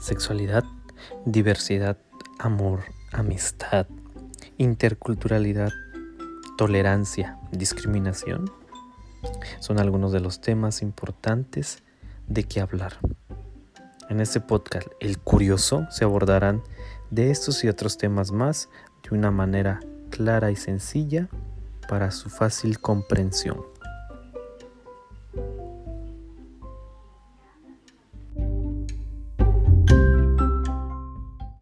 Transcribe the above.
sexualidad, diversidad, amor, amistad, interculturalidad, tolerancia, discriminación, son algunos de los temas importantes de que hablar. En este podcast, El Curioso, se abordarán de estos y otros temas más de una manera clara y sencilla para su fácil comprensión.